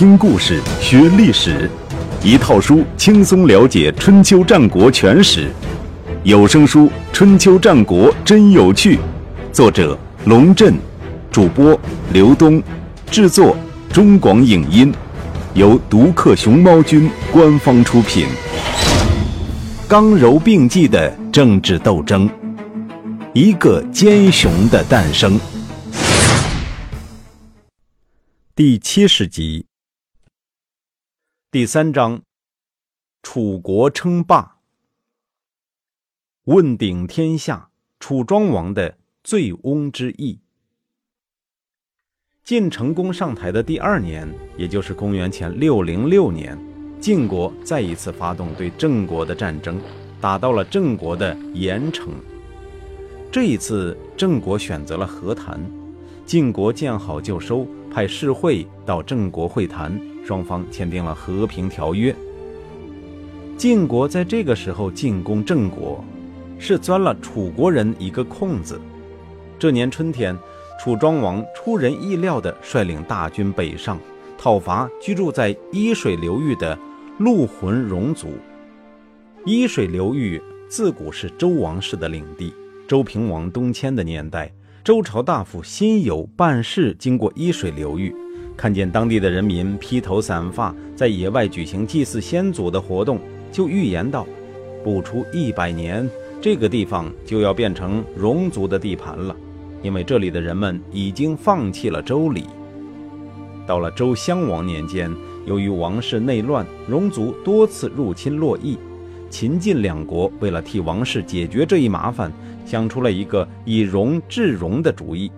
听故事学历史，一套书轻松了解春秋战国全史。有声书《春秋战国真有趣》，作者龙震，主播刘东，制作中广影音，由独克熊猫君官方出品。刚柔并济的政治斗争，一个奸雄的诞生。第七十集。第三章，楚国称霸，问鼎天下，楚庄王的醉翁之意。晋成公上台的第二年，也就是公元前六零六年，晋国再一次发动对郑国的战争，打到了郑国的盐城。这一次，郑国选择了和谈，晋国见好就收，派士会到郑国会谈。双方签订了和平条约。晋国在这个时候进攻郑国，是钻了楚国人一个空子。这年春天，楚庄王出人意料地率领大军北上，讨伐居住在伊水流域的陆浑戎族。伊水流域自古是周王室的领地。周平王东迁的年代，周朝大夫辛酉办事经过伊水流域。看见当地的人民披头散发，在野外举行祭祀先祖的活动，就预言道：不出一百年，这个地方就要变成戎族的地盘了，因为这里的人们已经放弃了周礼。到了周襄王年间，由于王室内乱，戎族多次入侵洛邑，秦晋两国为了替王室解决这一麻烦，想出了一个以戎制戎的主意。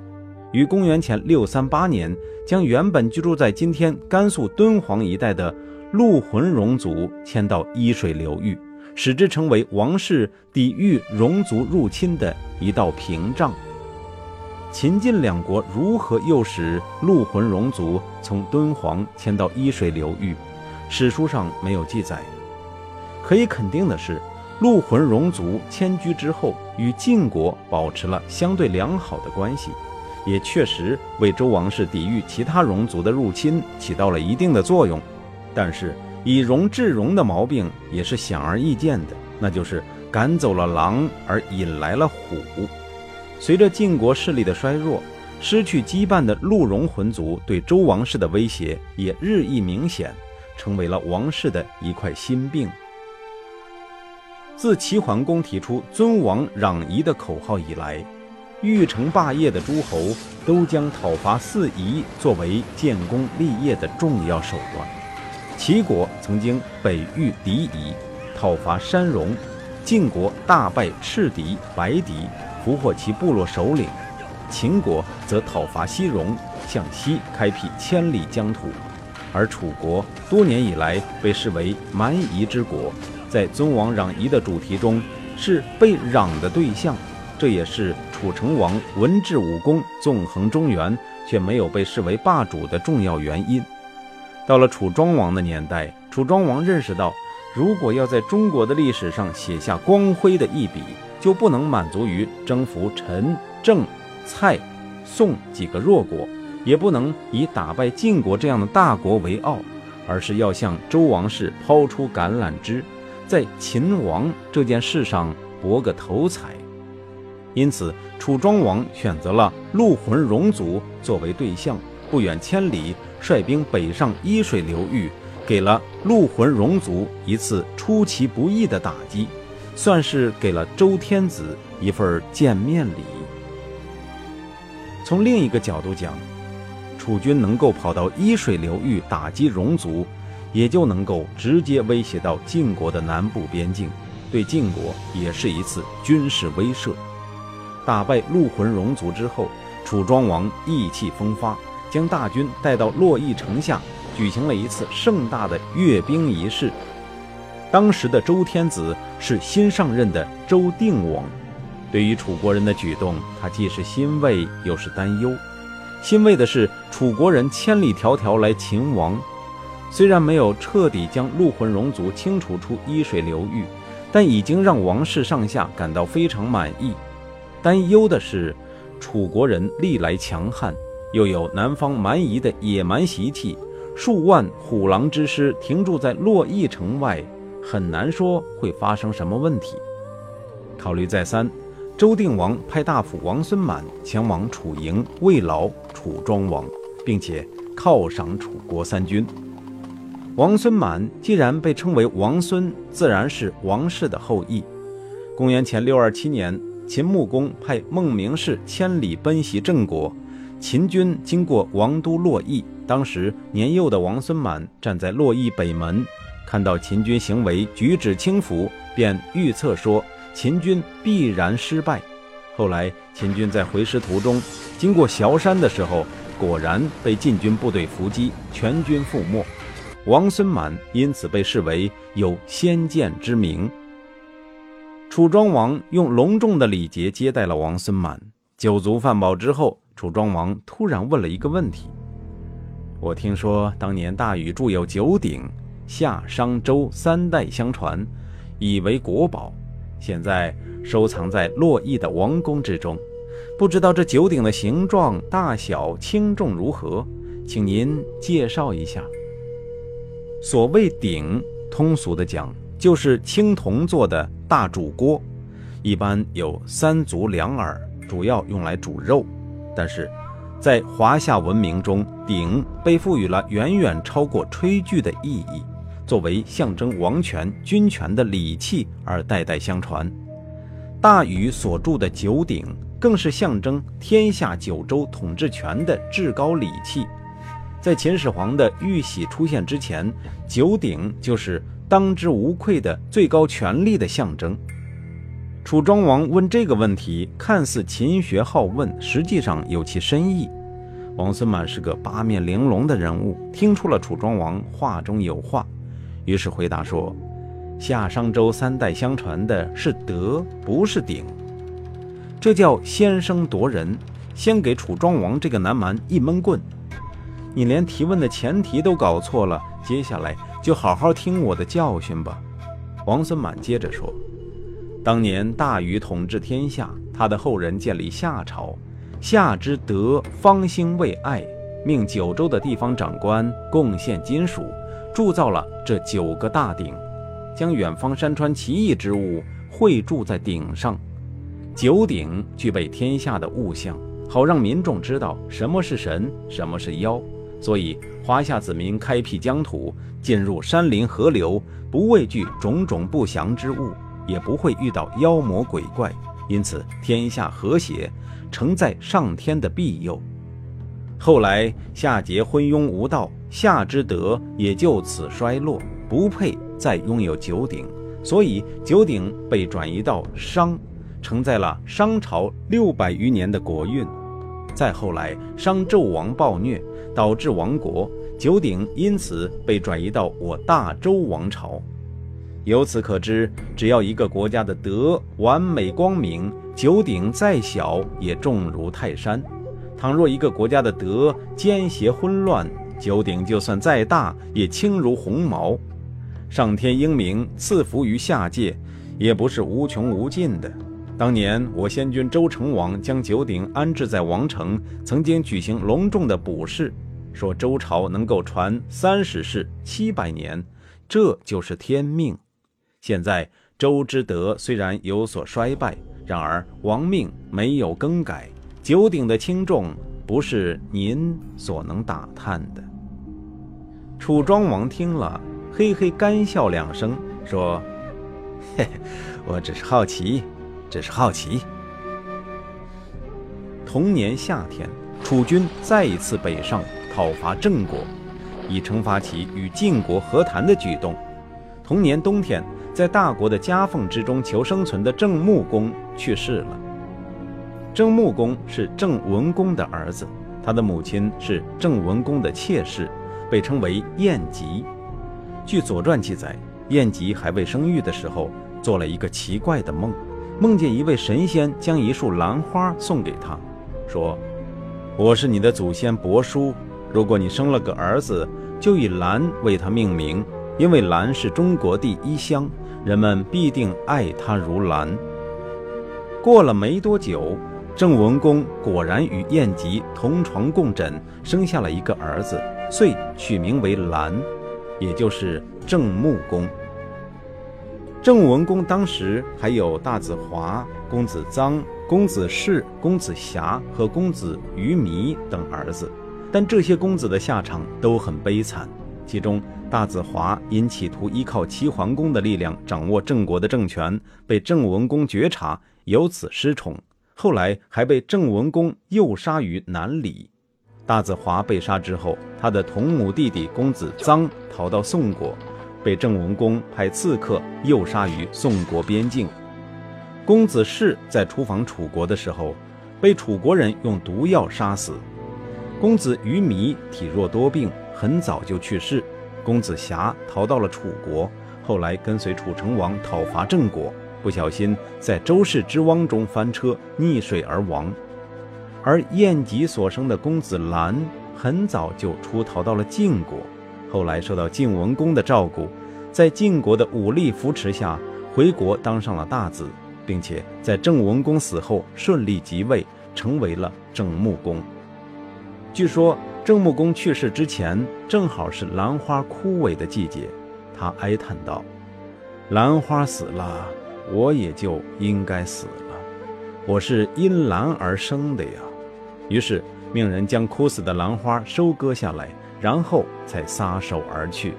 于公元前六三八年，将原本居住在今天甘肃敦煌一带的陆浑戎族迁到伊水流域，使之成为王室抵御戎族入侵的一道屏障。秦晋两国如何诱使陆浑戎族从敦煌迁到伊水流域，史书上没有记载。可以肯定的是，陆浑戎族迁居之后，与晋国保持了相对良好的关系。也确实为周王室抵御其他戎族的入侵起到了一定的作用，但是以戎制戎的毛病也是显而易见的，那就是赶走了狼而引来了虎。随着晋国势力的衰弱，失去羁绊的陆戎魂族对周王室的威胁也日益明显，成为了王室的一块心病。自齐桓公提出“尊王攘夷”的口号以来。欲成霸业的诸侯都将讨伐四夷作为建功立业的重要手段。齐国曾经北御敌夷，讨伐山戎；晋国大败赤狄、白狄，俘获其部落首领；秦国则讨伐西戎，向西开辟千里疆土。而楚国多年以来被视为蛮夷之国，在尊王攘夷的主题中，是被攘的对象。这也是楚成王文治武功纵横中原，却没有被视为霸主的重要原因。到了楚庄王的年代，楚庄王认识到，如果要在中国的历史上写下光辉的一笔，就不能满足于征服陈、郑、蔡、宋几个弱国，也不能以打败晋国这样的大国为傲，而是要向周王室抛出橄榄枝，在秦王这件事上博个头彩。因此，楚庄王选择了陆浑戎族作为对象，不远千里率兵北上伊水流域，给了陆浑戎族一次出其不意的打击，算是给了周天子一份见面礼。从另一个角度讲，楚军能够跑到伊水流域打击戎族，也就能够直接威胁到晋国的南部边境，对晋国也是一次军事威慑。打败陆浑戎族之后，楚庄王意气风发，将大军带到洛邑城下，举行了一次盛大的阅兵仪式。当时的周天子是新上任的周定王，对于楚国人的举动，他既是欣慰又是担忧。欣慰的是，楚国人千里迢迢来秦王，虽然没有彻底将陆浑戎族清除出伊水流域，但已经让王室上下感到非常满意。担忧的是，楚国人历来强悍，又有南方蛮夷的野蛮习气，数万虎狼之师停驻在洛邑城外，很难说会发生什么问题。考虑再三，周定王派大夫王孙满前往楚营慰劳楚庄王，并且犒赏楚国三军。王孙满既然被称为王孙，自然是王室的后裔。公元前六二七年，秦穆公派孟明氏千里奔袭郑国，秦军经过王都洛邑。当时年幼的王孙满站在洛邑北门，看到秦军行为举止轻浮，便预测说秦军必然失败。后来秦军在回师途中，经过崤山的时候，果然被晋军部队伏击，全军覆没。王孙满因此被视为有先见之明。楚庄王用隆重的礼节接待了王孙满。酒足饭饱之后，楚庄王突然问了一个问题：“我听说当年大禹铸有九鼎，夏商周三代相传，以为国宝，现在收藏在洛邑的王宫之中。不知道这九鼎的形状、大小、轻重如何？请您介绍一下。”所谓鼎，通俗的讲，就是青铜做的大煮锅，一般有三足两耳，主要用来煮肉。但是，在华夏文明中，鼎被赋予了远远超过炊具的意义，作为象征王权、军权的礼器而代代相传。大禹所铸的九鼎，更是象征天下九州统治权的至高礼器。在秦始皇的玉玺出现之前，九鼎就是当之无愧的最高权力的象征。楚庄王问这个问题，看似勤学好问，实际上有其深意。王孙满是个八面玲珑的人物，听出了楚庄王话中有话，于是回答说：“夏商周三代相传的是德，不是鼎。这叫先声夺人，先给楚庄王这个南蛮一闷棍。”你连提问的前提都搞错了，接下来就好好听我的教训吧。王孙满接着说：“当年大禹统治天下，他的后人建立夏朝，夏之德方兴未艾，命九州的地方长官贡献金属，铸造了这九个大鼎，将远方山川奇异之物绘铸在鼎上。九鼎具备天下的物象，好让民众知道什么是神，什么是妖。”所以，华夏子民开辟疆土，进入山林河流，不畏惧种种不祥之物，也不会遇到妖魔鬼怪，因此天下和谐，承载上天的庇佑。后来夏桀昏庸无道，夏之德也就此衰落，不配再拥有九鼎，所以九鼎被转移到商，承载了商朝六百余年的国运。再后来，商纣王暴虐，导致亡国，九鼎因此被转移到我大周王朝。由此可知，只要一个国家的德完美光明，九鼎再小也重如泰山；倘若一个国家的德奸邪混乱，九鼎就算再大也轻如鸿毛。上天英明，赐福于下界，也不是无穷无尽的。当年我先君周成王将九鼎安置在王城，曾经举行隆重的卜筮，说周朝能够传三十世七百年，这就是天命。现在周之德虽然有所衰败，然而王命没有更改，九鼎的轻重不是您所能打探的。楚庄王听了，嘿嘿干笑两声，说：“嘿嘿，我只是好奇。”只是好奇。同年夏天，楚军再一次北上讨伐郑国，以惩罚其与晋国和谈的举动。同年冬天，在大国的夹缝之中求生存的郑穆公去世了。郑穆公是郑文公的儿子，他的母亲是郑文公的妾室，被称为晏吉。据《左传》记载，晏吉还未生育的时候，做了一个奇怪的梦。梦见一位神仙将一束兰花送给他，说：“我是你的祖先伯叔，如果你生了个儿子，就以兰为他命名，因为兰是中国第一香，人们必定爱他如兰。”过了没多久，郑文公果然与晏吉同床共枕，生下了一个儿子，遂取名为兰，也就是郑穆公。郑文公当时还有大子华、公子臧、公子士、公子瑕和公子于弥等儿子，但这些公子的下场都很悲惨。其中，大子华因企图依靠齐桓公的力量掌握郑国的政权，被郑文公觉察，由此失宠。后来还被郑文公诱杀于南里。大子华被杀之后，他的同母弟弟公子臧逃到宋国。被郑文公派刺客诱杀于宋国边境。公子士在出访楚国的时候，被楚国人用毒药杀死。公子于弥体弱多病，很早就去世。公子瑕逃到了楚国，后来跟随楚成王讨伐郑国，不小心在周氏之汪中翻车，溺水而亡。而晏吉所生的公子兰，很早就出逃到了晋国。后来受到晋文公的照顾，在晋国的武力扶持下，回国当上了大子，并且在郑文公死后顺利即位，成为了郑穆公。据说郑穆公去世之前，正好是兰花枯萎的季节，他哀叹道：“兰花死了，我也就应该死了。我是因兰而生的呀。”于是命人将枯死的兰花收割下来。然后才撒手而去。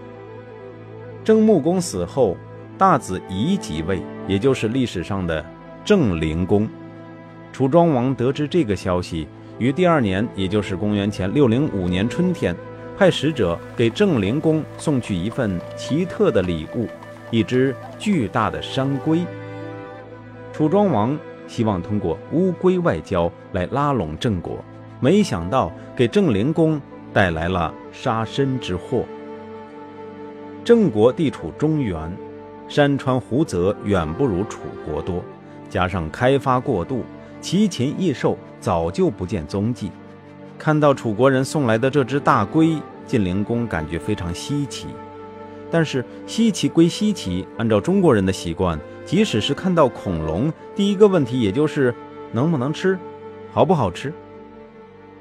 郑穆公死后，大子仪即位，也就是历史上的郑灵公。楚庄王得知这个消息，于第二年，也就是公元前六零五年春天，派使者给郑灵公送去一份奇特的礼物——一只巨大的山龟。楚庄王希望通过乌龟外交来拉拢郑国，没想到给郑灵公。带来了杀身之祸。郑国地处中原，山川湖泽远不如楚国多，加上开发过度，奇禽异兽早就不见踪迹。看到楚国人送来的这只大龟，晋灵公感觉非常稀奇。但是稀奇归稀奇，按照中国人的习惯，即使是看到恐龙，第一个问题也就是能不能吃，好不好吃。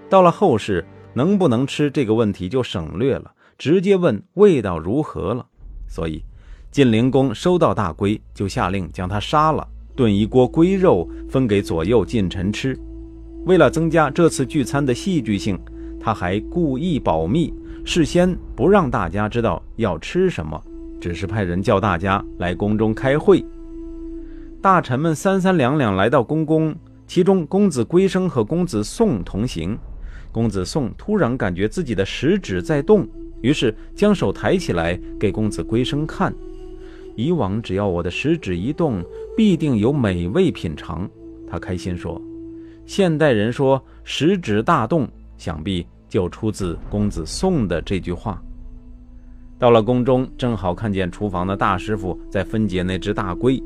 到了后世。能不能吃这个问题就省略了，直接问味道如何了。所以，晋灵公收到大龟，就下令将它杀了，炖一锅龟肉分给左右近臣吃。为了增加这次聚餐的戏剧性，他还故意保密，事先不让大家知道要吃什么，只是派人叫大家来宫中开会。大臣们三三两两来到宫宫，其中公子龟生和公子宋同行。公子宋突然感觉自己的食指在动，于是将手抬起来给公子龟生看。以往只要我的食指一动，必定有美味品尝。他开心说：“现代人说食指大动，想必就出自公子宋的这句话。”到了宫中，正好看见厨房的大师傅在分解那只大龟，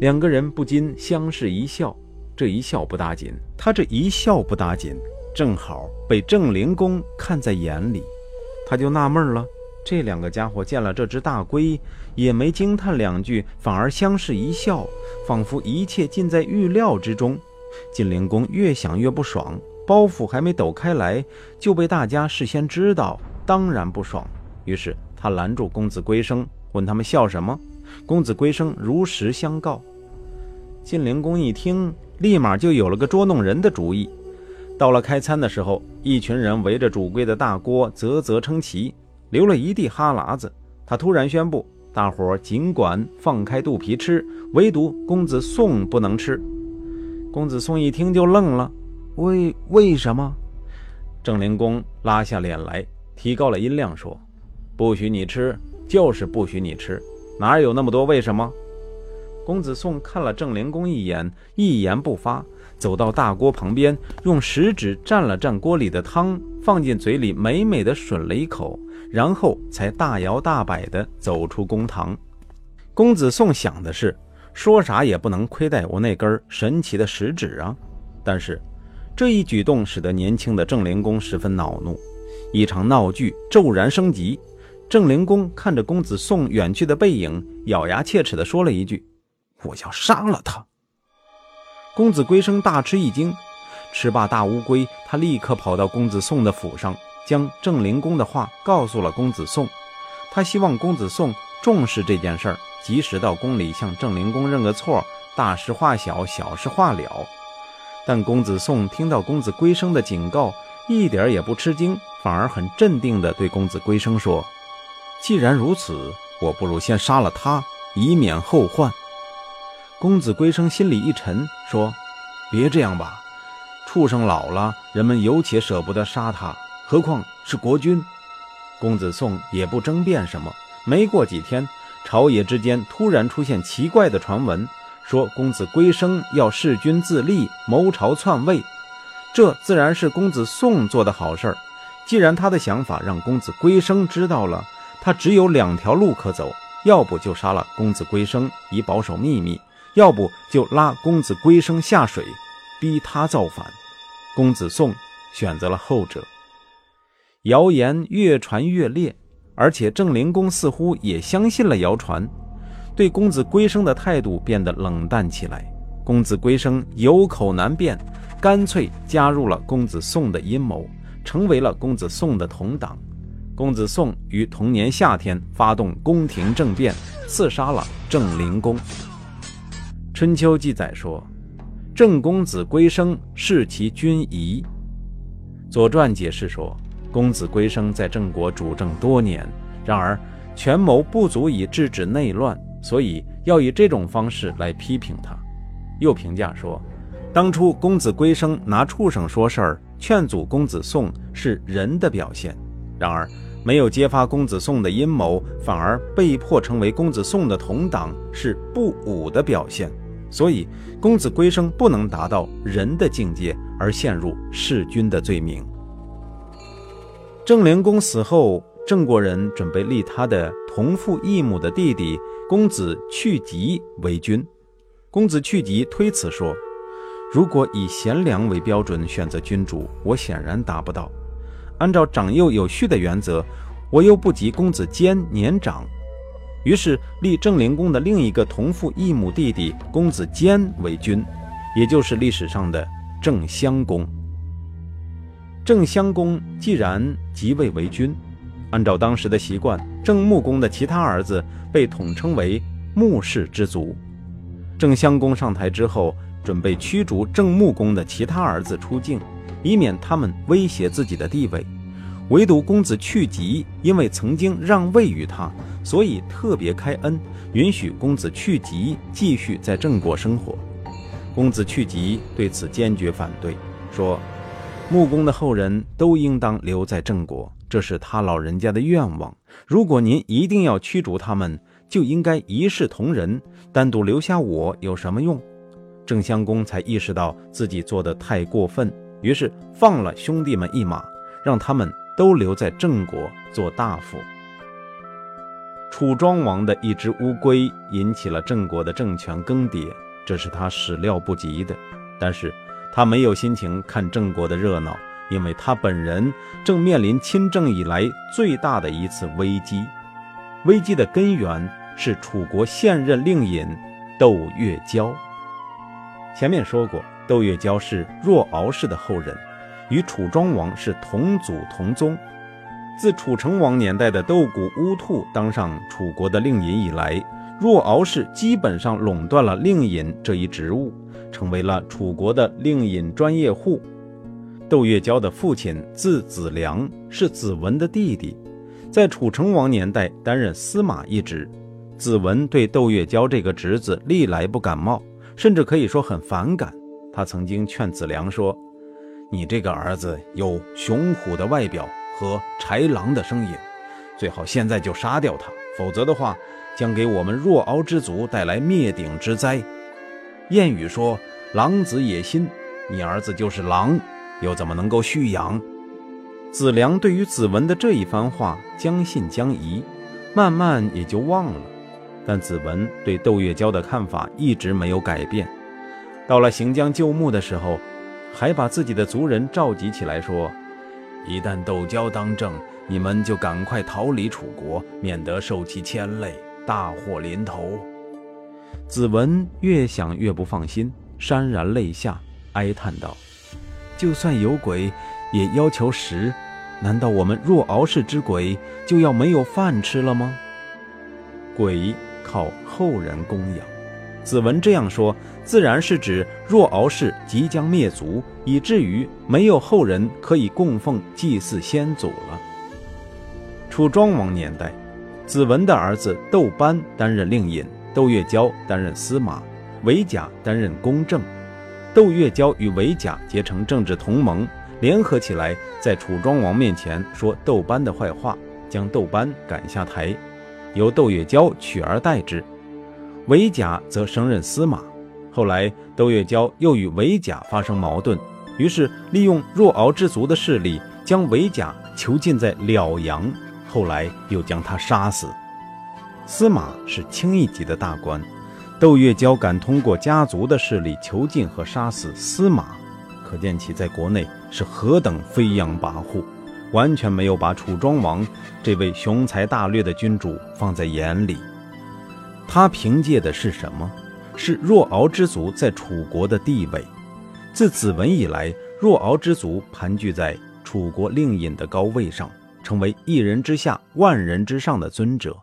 两个人不禁相视一笑。这一笑不打紧，他这一笑不打紧。正好被郑灵公看在眼里，他就纳闷了。这两个家伙见了这只大龟，也没惊叹两句，反而相视一笑，仿佛一切尽在预料之中。晋灵公越想越不爽，包袱还没抖开来，就被大家事先知道，当然不爽。于是他拦住公子归生，问他们笑什么。公子归生如实相告。晋灵公一听，立马就有了个捉弄人的主意。到了开餐的时候，一群人围着煮龟的大锅啧啧称奇，流了一地哈喇子。他突然宣布，大伙尽管放开肚皮吃，唯独公子宋不能吃。公子宋一听就愣了，为为什么？郑灵公拉下脸来，提高了音量说：“不许你吃，就是不许你吃，哪有那么多为什么？”公子宋看了郑灵公一眼，一言不发。走到大锅旁边，用食指蘸了蘸锅里的汤，放进嘴里，美美的吮了一口，然后才大摇大摆地走出公堂。公子宋想的是，说啥也不能亏待我那根神奇的食指啊！但是，这一举动使得年轻的郑灵公十分恼怒，一场闹剧骤然升级。郑灵公看着公子宋远去的背影，咬牙切齿地说了一句：“我要杀了他。”公子归生大吃一惊，吃罢大乌龟，他立刻跑到公子宋的府上，将郑灵公的话告诉了公子宋。他希望公子宋重视这件事儿，及时到宫里向郑灵公认个错，大事化小，小事化了。但公子宋听到公子归生的警告，一点也不吃惊，反而很镇定地对公子归生说：“既然如此，我不如先杀了他，以免后患。”公子归生心里一沉，说：“别这样吧，畜生老了，人们有且舍不得杀他，何况是国君。”公子宋也不争辩什么。没过几天，朝野之间突然出现奇怪的传闻，说公子归生要弑君自立，谋朝篡位。这自然是公子宋做的好事儿。既然他的想法让公子归生知道了，他只有两条路可走：要不就杀了公子归生以保守秘密，要不就拉公子归生下水，逼他造反。公子宋选择了后者。谣言越传越烈，而且郑灵公似乎也相信了谣传，对公子归生的态度变得冷淡起来。公子归生有口难辩，干脆加入了公子宋的阴谋。成为了公子宋的同党。公子宋于同年夏天发动宫廷政变，刺杀了郑灵公。春秋记载说，郑公子归生弑其君仪。左传解释说，公子归生在郑国主政多年，然而权谋不足以制止内乱，所以要以这种方式来批评他。又评价说，当初公子归生拿畜生说事儿。劝阻公子宋是仁的表现，然而没有揭发公子宋的阴谋，反而被迫成为公子宋的同党，是不武的表现。所以，公子归生不能达到仁的境界，而陷入弑君的罪名。郑灵公死后，郑国人准备立他的同父异母的弟弟公子去疾为君。公子去疾推辞说。如果以贤良为标准选择君主，我显然达不到。按照长幼有序的原则，我又不及公子坚年长，于是立郑灵公的另一个同父异母弟弟公子坚为君，也就是历史上的郑襄公。郑襄公既然即位为君，按照当时的习惯，郑穆公的其他儿子被统称为穆氏之族。郑襄公上台之后。准备驱逐郑穆公的其他儿子出境，以免他们威胁自己的地位。唯独公子去疾，因为曾经让位于他，所以特别开恩，允许公子去疾继续在郑国生活。公子去疾对此坚决反对，说：“穆公的后人都应当留在郑国，这是他老人家的愿望。如果您一定要驱逐他们，就应该一视同仁，单独留下我有什么用？”郑襄公才意识到自己做的太过分，于是放了兄弟们一马，让他们都留在郑国做大夫。楚庄王的一只乌龟引起了郑国的政权更迭，这是他始料不及的。但是他没有心情看郑国的热闹，因为他本人正面临亲政以来最大的一次危机。危机的根源是楚国现任令尹窦月娇。前面说过，窦月娇是若敖氏的后人，与楚庄王是同祖同宗。自楚成王年代的斗谷乌兔当上楚国的令尹以来，若敖氏基本上垄断了令尹这一职务，成为了楚国的令尹专业户。窦月娇的父亲字子良，是子文的弟弟，在楚成王年代担任司马一职。子文对窦月娇这个侄子历来不感冒。甚至可以说很反感。他曾经劝子良说：“你这个儿子有雄虎的外表和豺狼的声音，最好现在就杀掉他，否则的话，将给我们若敖之族带来灭顶之灾。”谚语说：“狼子野心。”你儿子就是狼，又怎么能够蓄养？子良对于子文的这一番话将信将疑，慢慢也就忘了。但子文对窦月娇的看法一直没有改变。到了行将就木的时候，还把自己的族人召集起来说：“一旦窦娇当政，你们就赶快逃离楚国，免得受其牵累，大祸临头。”子文越想越不放心，潸然泪下，哀叹道：“就算有鬼，也要求食，难道我们若敖氏之鬼就要没有饭吃了吗？鬼靠后人供养，子文这样说，自然是指若敖氏即将灭族，以至于没有后人可以供奉祭祀先祖了。楚庄王年代，子文的儿子窦班担任令尹，窦月娇担任司马，韦甲担任公正。窦月娇与韦甲结成政治同盟。联合起来，在楚庄王面前说窦班的坏话，将窦班赶下台，由窦月娇取而代之。韦甲则升任司马。后来，窦月娇又与韦甲发生矛盾，于是利用若敖之族的势力，将韦甲囚禁在辽阳，后来又将他杀死。司马是轻一级的大官，窦月娇敢通过家族的势力囚禁和杀死司马。可见其在国内是何等飞扬跋扈，完全没有把楚庄王这位雄才大略的君主放在眼里。他凭借的是什么？是若敖之族在楚国的地位。自子文以来，若敖之族盘踞在楚国令尹的高位上，成为一人之下、万人之上的尊者。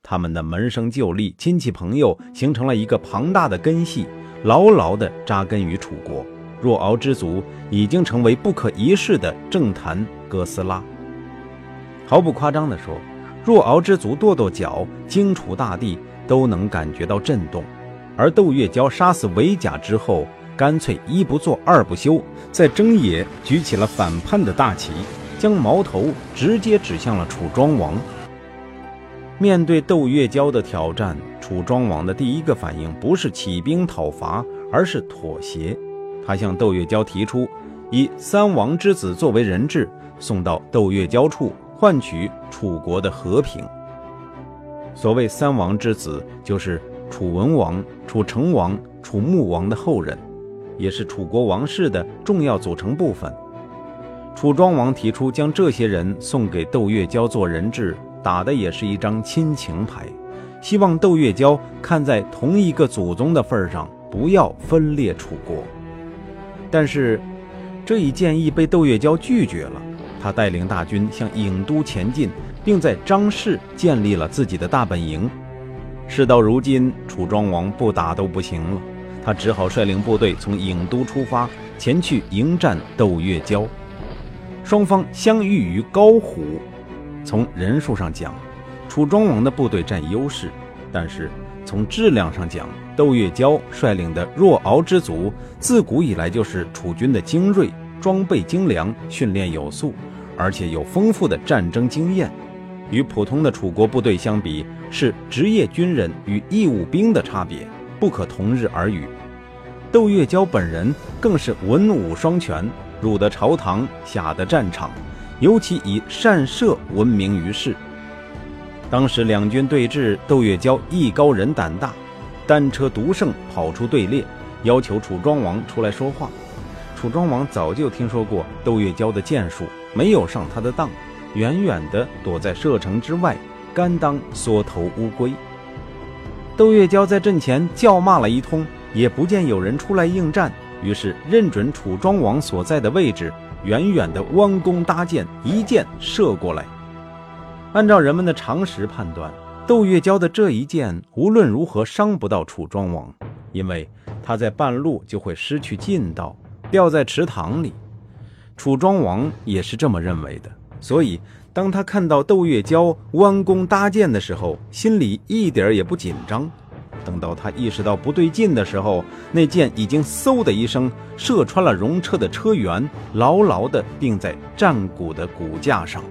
他们的门生旧吏、亲戚朋友形成了一个庞大的根系，牢牢地扎根于楚国。若敖之族已经成为不可一世的政坛哥斯拉。毫不夸张地说，若敖之族跺跺脚，荆楚大地都能感觉到震动。而窦月娇杀死韦甲之后，干脆一不做二不休，在征野举起了反叛的大旗，将矛头直接指向了楚庄王。面对窦月娇的挑战，楚庄王的第一个反应不是起兵讨伐，而是妥协。他向窦月娇提出，以三王之子作为人质，送到窦月娇处，换取楚国的和平。所谓三王之子，就是楚文王、楚成王、楚穆王的后人，也是楚国王室的重要组成部分。楚庄王提出将这些人送给窦月娇做人质，打的也是一张亲情牌，希望窦月娇看在同一个祖宗的份上，不要分裂楚国。但是，这一建议被窦月娇拒绝了。他带领大军向郢都前进，并在张氏建立了自己的大本营。事到如今，楚庄王不打都不行了，他只好率领部队从郢都出发，前去迎战窦月娇。双方相遇于高虎。从人数上讲，楚庄王的部队占优势，但是从质量上讲，窦月娇率领的若敖之族，自古以来就是楚军的精锐，装备精良，训练有素，而且有丰富的战争经验。与普通的楚国部队相比，是职业军人与义务兵的差别，不可同日而语。窦月娇本人更是文武双全，入得朝堂，下得战场，尤其以善射闻名于世。当时两军对峙，窦月娇艺高人胆大。单车独胜，跑出队列，要求楚庄王出来说话。楚庄王早就听说过窦月娇的剑术，没有上他的当，远远地躲在射程之外，甘当缩头乌龟。窦月娇在阵前叫骂了一通，也不见有人出来应战，于是认准楚庄王所在的位置，远远地弯弓搭箭，一箭射过来。按照人们的常识判断。窦月娇的这一箭无论如何伤不到楚庄王，因为他在半路就会失去劲道，掉在池塘里。楚庄王也是这么认为的，所以当他看到窦月娇弯弓搭箭的时候，心里一点也不紧张。等到他意识到不对劲的时候，那箭已经嗖的一声射穿了戎车的车辕，牢牢地钉在战鼓的骨架上。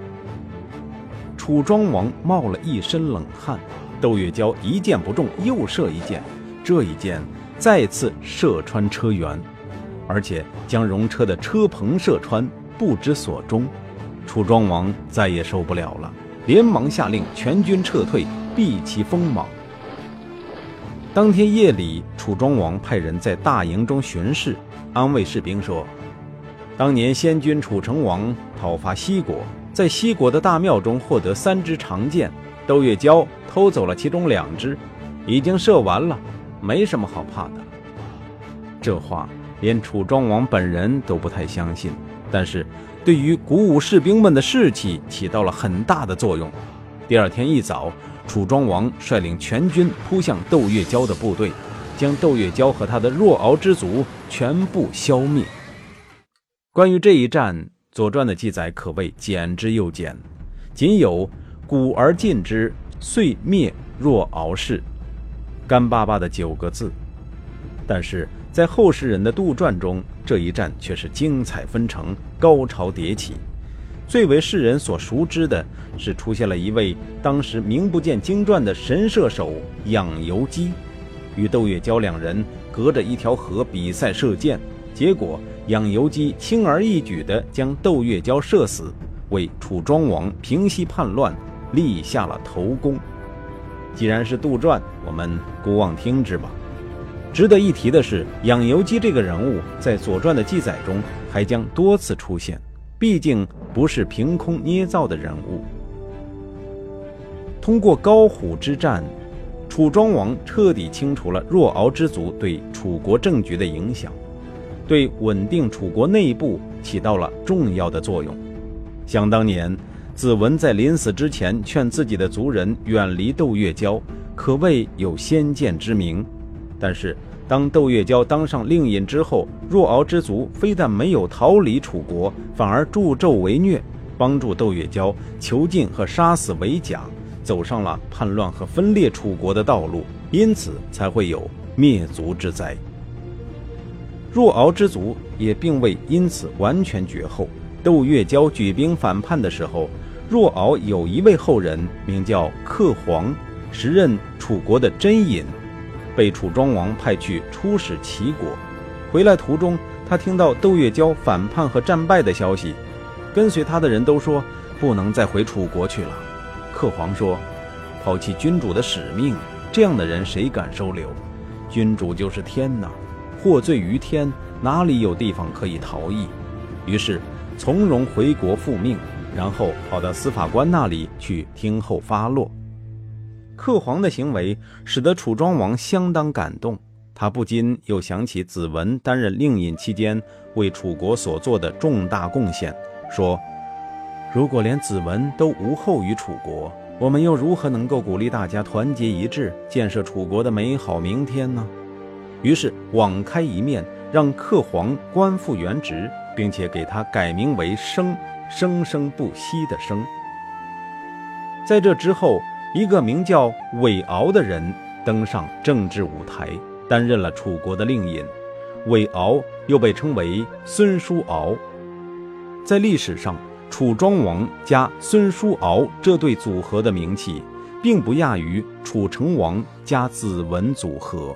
楚庄王冒了一身冷汗，窦月娇一箭不中，又射一箭，这一箭再次射穿车辕，而且将戎车的车棚射穿，不知所终。楚庄王再也受不了了，连忙下令全军撤退，避其锋芒。当天夜里，楚庄王派人在大营中巡视，安慰士兵说：“当年先君楚成王讨伐西国。”在西国的大庙中获得三支长剑，窦月娇偷走了其中两支，已经射完了，没什么好怕的。这话连楚庄王本人都不太相信，但是对于鼓舞士兵们的士气起到了很大的作用。第二天一早，楚庄王率领全军扑向窦月娇的部队，将窦月娇和他的若敖之族全部消灭。关于这一战，《左传》的记载可谓简之又简，仅有“鼓而进之，遂灭若敖氏”干巴巴的九个字。但是在后世人的杜撰中，这一战却是精彩纷呈，高潮迭起。最为世人所熟知的是，出现了一位当时名不见经传的神射手养由基，与窦月娇两人隔着一条河比赛射箭，结果养由基轻而易举地将窦月娇射死，为楚庄王平息叛乱立下了头功。既然是杜撰，我们姑妄听之吧。值得一提的是，养由基这个人物在《左传》的记载中还将多次出现，毕竟不是凭空捏造的人物。通过高虎之战，楚庄王彻底清除了若敖之族对楚国政局的影响，对稳定楚国内部起到了重要的作用。想当年，子文在临死之前劝自己的族人远离窦月娇，可谓有先见之明。但是，当窦月娇当上令尹之后，若敖之族非但没有逃离楚国，反而助纣为虐，帮助窦月娇囚禁和杀死韦甲，走上了叛乱和分裂楚国的道路，因此才会有灭族之灾。若敖之族也并未因此完全绝后。窦月娇举兵反叛的时候，若敖有一位后人名叫克黄，时任楚国的真尹。被楚庄王派去出使齐国，回来途中，他听到窦月娇反叛和战败的消息，跟随他的人都说不能再回楚国去了。克皇说：“抛弃君主的使命，这样的人谁敢收留？君主就是天呐，获罪于天，哪里有地方可以逃逸？”于是从容回国复命，然后跑到司法官那里去听候发落。克皇的行为使得楚庄王相当感动，他不禁又想起子文担任令尹期间为楚国所做的重大贡献，说：“如果连子文都无后于楚国，我们又如何能够鼓励大家团结一致，建设楚国的美好明天呢？”于是网开一面，让克皇官复原职，并且给他改名为生，生生不息的生。在这之后。一个名叫韦敖的人登上政治舞台，担任了楚国的令尹。韦敖又被称为孙叔敖。在历史上，楚庄王加孙叔敖这对组合的名气，并不亚于楚成王加子文组合。